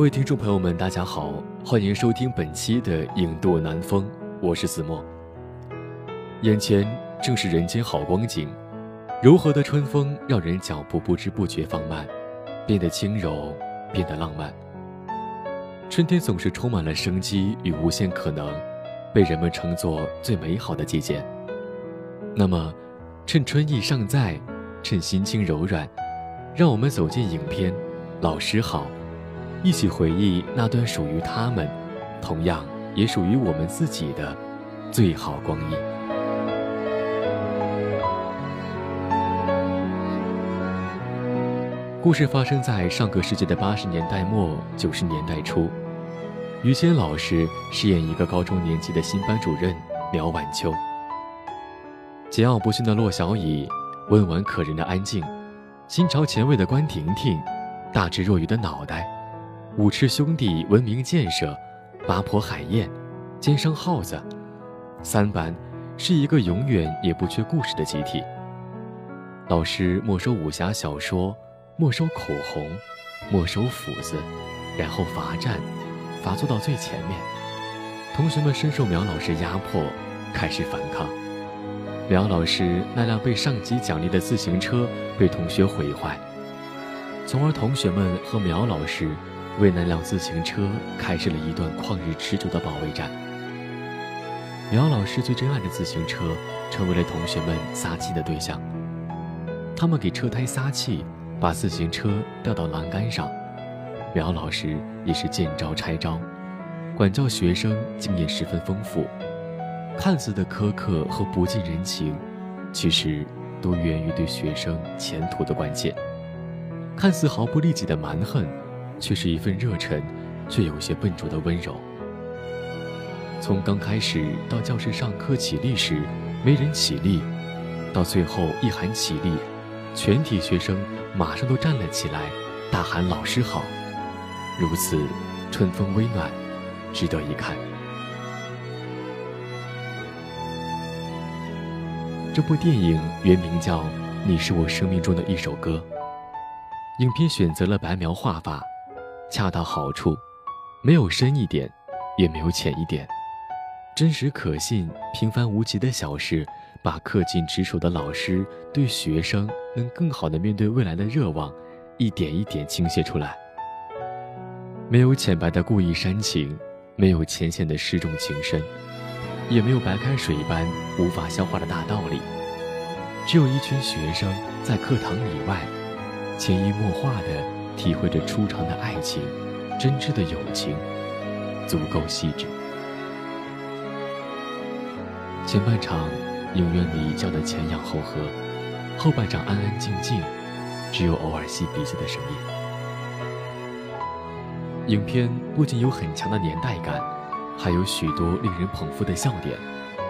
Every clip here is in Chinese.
各位听众朋友们，大家好，欢迎收听本期的《影渡南风》，我是子墨。眼前正是人间好光景，柔和的春风让人脚步不知不觉放慢，变得轻柔，变得浪漫。春天总是充满了生机与无限可能，被人们称作最美好的季节。那么，趁春意尚在，趁心情柔软，让我们走进影片《老师好》。一起回忆那段属于他们，同样也属于我们自己的最好光阴。故事发生在上个世纪的八十年代末九十年代初，于谦老师饰演一个高中年级的新班主任苗晚秋。桀骜不驯的骆小乙，温婉可人的安静，新潮前卫的关婷婷，大智若愚的脑袋。五赤兄弟文明建设，八婆海燕，奸商耗子，三班是一个永远也不缺故事的集体。老师没收武侠小说，没收口红，没收斧子，然后罚站，罚坐到最前面。同学们深受苗老师压迫，开始反抗。苗老师那辆被上级奖励的自行车被同学毁坏，从而同学们和苗老师。为那辆自行车开始了一段旷日持久的保卫战。苗老师最珍爱的自行车成为了同学们撒气的对象。他们给车胎撒气，把自行车吊到栏杆上。苗老师也是见招拆招，管教学生经验十分丰富。看似的苛刻和不近人情，其实都源于对学生前途的关切。看似毫不利己的蛮横。却是一份热忱，却有些笨拙的温柔。从刚开始到教室上课起立时没人起立，到最后一喊起立，全体学生马上都站了起来，大喊“老师好”。如此春风微暖，值得一看。这部电影原名叫《你是我生命中的一首歌》，影片选择了白描画法。恰到好处，没有深一点，也没有浅一点，真实可信、平凡无奇的小事，把恪尽职守的老师对学生能更好的面对未来的热望，一点一点倾泻出来。没有浅白的故意煽情，没有浅显的失重情深，也没有白开水一般无法消化的大道理，只有一群学生在课堂以外，潜移默化的。体会着初尝的爱情，真挚的友情，足够细致。前半场影院里叫得前仰后合，后半场安安静静，只有偶尔吸鼻子的声音。影片不仅有很强的年代感，还有许多令人捧腹的笑点，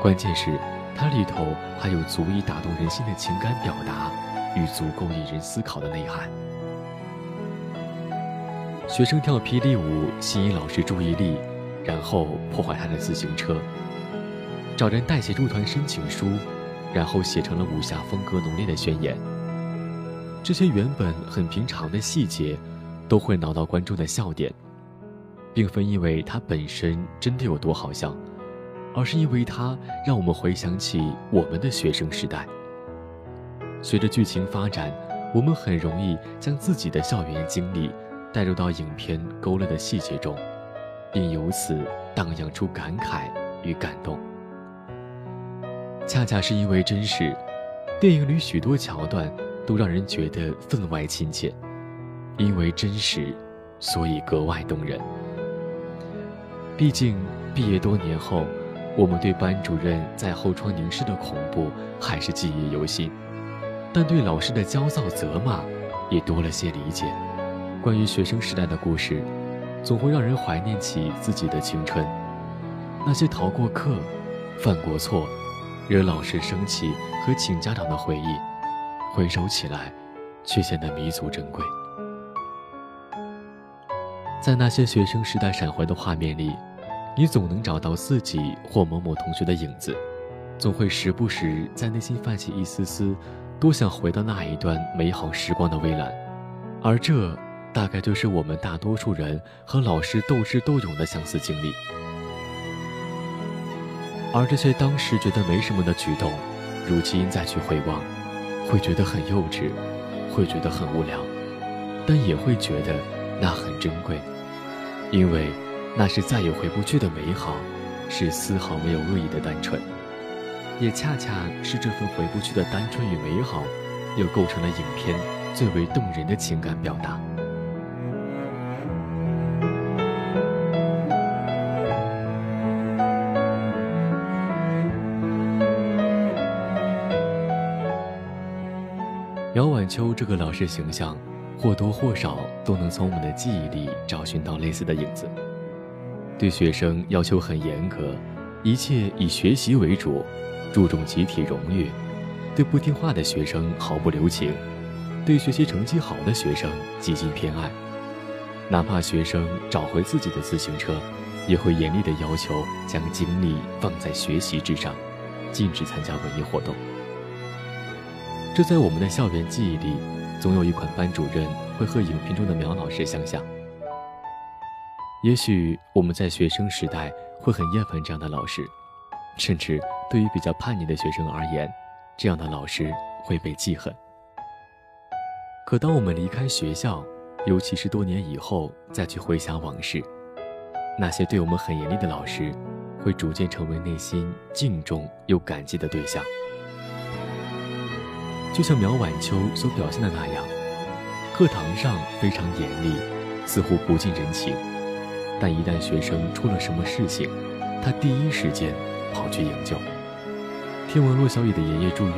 关键是它里头还有足以打动人心的情感表达与足够引人思考的内涵。学生跳霹雳舞吸引老师注意力，然后破坏他的自行车；找人代写入团申请书，然后写成了武侠风格浓烈的宣言。这些原本很平常的细节，都会挠到观众的笑点，并非因为它本身真的有多好笑，而是因为它让我们回想起我们的学生时代。随着剧情发展，我们很容易将自己的校园经历。带入到影片勾勒的细节中，并由此荡漾出感慨与感动。恰恰是因为真实，电影里许多桥段都让人觉得分外亲切。因为真实，所以格外动人。毕竟毕业多年后，我们对班主任在后窗凝视的恐怖还是记忆犹新，但对老师的焦躁责骂，也多了些理解。关于学生时代的故事，总会让人怀念起自己的青春。那些逃过课、犯过错、惹老师生气和请家长的回忆，回首起来，却显得弥足珍贵。在那些学生时代闪回的画面里，你总能找到自己或某某同学的影子，总会时不时在内心泛起一丝丝多想回到那一段美好时光的微澜，而这大概就是我们大多数人和老师斗智斗勇的相似经历。而这些当时觉得没什么的举动，如今再去回望，会觉得很幼稚，会觉得很无聊，但也会觉得那很珍贵，因为那是再也回不去的美好，是丝毫没有恶意的单纯，也恰恰是这份回不去的单纯与美好，又构成了影片最为动人的情感表达。姚晚秋这个老师形象，或多或少都能从我们的记忆里找寻到类似的影子。对学生要求很严格，一切以学习为主，注重集体荣誉；对不听话的学生毫不留情，对学习成绩好的学生极尽偏爱。哪怕学生找回自己的自行车，也会严厉的要求将精力放在学习之上，禁止参加文艺活动。这在我们的校园记忆里，总有一款班主任会和影片中的苗老师相像。也许我们在学生时代会很厌烦这样的老师，甚至对于比较叛逆的学生而言，这样的老师会被记恨。可当我们离开学校，尤其是多年以后再去回想往事，那些对我们很严厉的老师，会逐渐成为内心敬重又感激的对象。就像苗晚秋所表现的那样，课堂上非常严厉，似乎不近人情，但一旦学生出了什么事情，他第一时间跑去营救。听闻骆小乙的爷爷住院，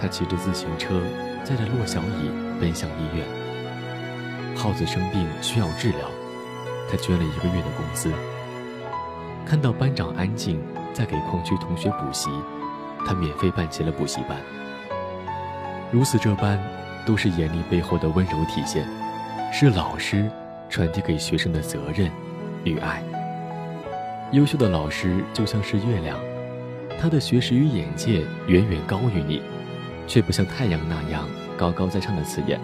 他骑着自行车载着骆小乙奔向医院。耗子生病需要治疗，他捐了一个月的工资。看到班长安静在给矿区同学补习，他免费办起了补习班。如此这般，都是严厉背后的温柔体现，是老师传递给学生的责任与爱。优秀的老师就像是月亮，他的学识与眼界远远高于你，却不像太阳那样高高在上的刺眼，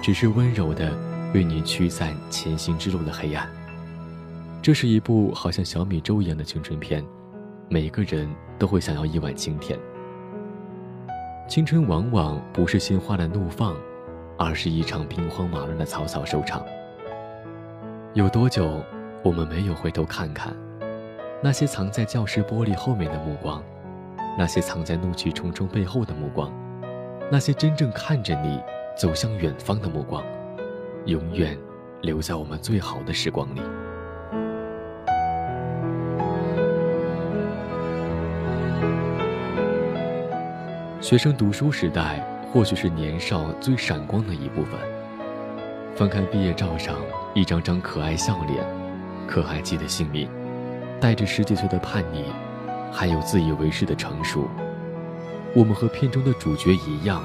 只是温柔的为你驱散前行之路的黑暗。这是一部好像小米粥一样的青春片，每个人都会想要一碗清甜。青春往往不是鲜花的怒放，而是一场兵荒马乱的草草收场。有多久，我们没有回头看看那些藏在教室玻璃后面的目光，那些藏在怒气冲冲背后的目光，那些真正看着你走向远方的目光，永远留在我们最好的时光里。学生读书时代，或许是年少最闪光的一部分。翻开毕业照上一张张可爱笑脸，可还记得姓名？带着十几岁的叛逆，还有自以为是的成熟。我们和片中的主角一样，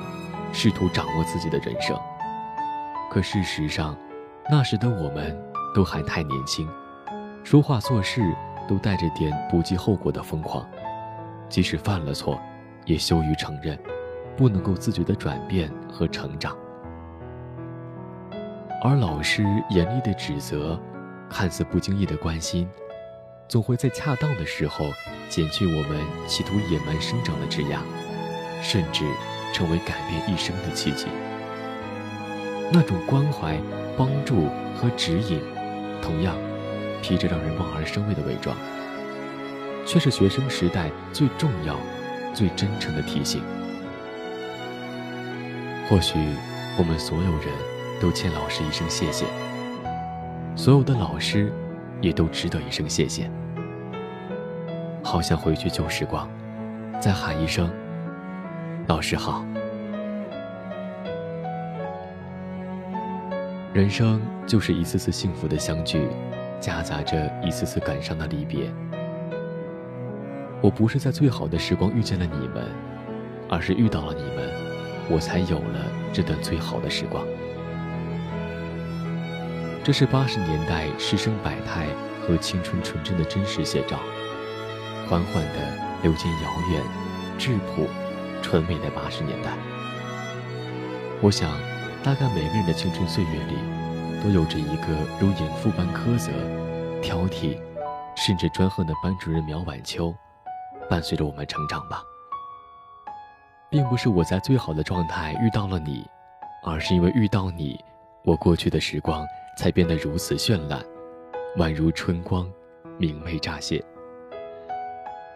试图掌握自己的人生。可事实上，那时的我们都还太年轻，说话做事都带着点不计后果的疯狂，即使犯了错。也羞于承认，不能够自觉的转变和成长，而老师严厉的指责，看似不经意的关心，总会在恰当的时候剪去我们企图野蛮生长的枝桠，甚至成为改变一生的契机。那种关怀、帮助和指引，同样披着让人望而生畏的伪装，却是学生时代最重要。最真诚的提醒。或许，我们所有人都欠老师一声谢谢。所有的老师，也都值得一声谢谢。好想回去旧时光，再喊一声“老师好”。人生就是一次次幸福的相聚，夹杂着一次次感伤的离别。我不是在最好的时光遇见了你们，而是遇到了你们，我才有了这段最好的时光。这是八十年代师生百态和青春纯真的真实写照，缓缓地流进遥远、质朴、纯美的八十年代。我想，大概每个人的青春岁月里，都有着一个如严父般苛责、挑剔，甚至专横的班主任苗晚秋。伴随着我们成长吧，并不是我在最好的状态遇到了你，而是因为遇到你，我过去的时光才变得如此绚烂，宛如春光，明媚乍现。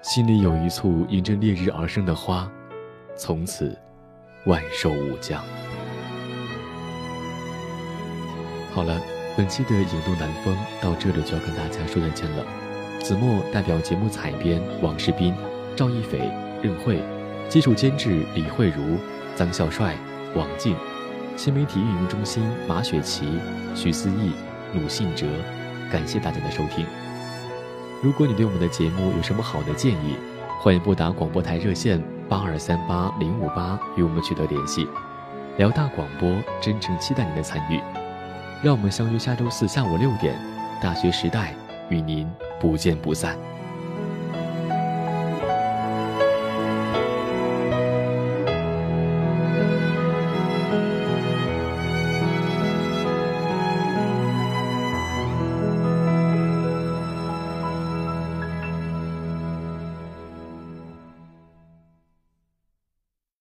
心里有一簇迎着烈日而生的花，从此万寿无疆。好了，本期的《影动南风》到这里就要跟大家说再见了。子墨代表节目采编王世斌、赵一斐、任慧，技术监制李慧茹、张孝帅、王静，新媒体运营中心马雪琪、徐思义、鲁信哲。感谢大家的收听。如果你对我们的节目有什么好的建议，欢迎拨打广播台热线八二三八零五八与我们取得联系。辽大广播真诚期待您的参与，让我们相约下周四下午六点，大学时代与您。不见不散。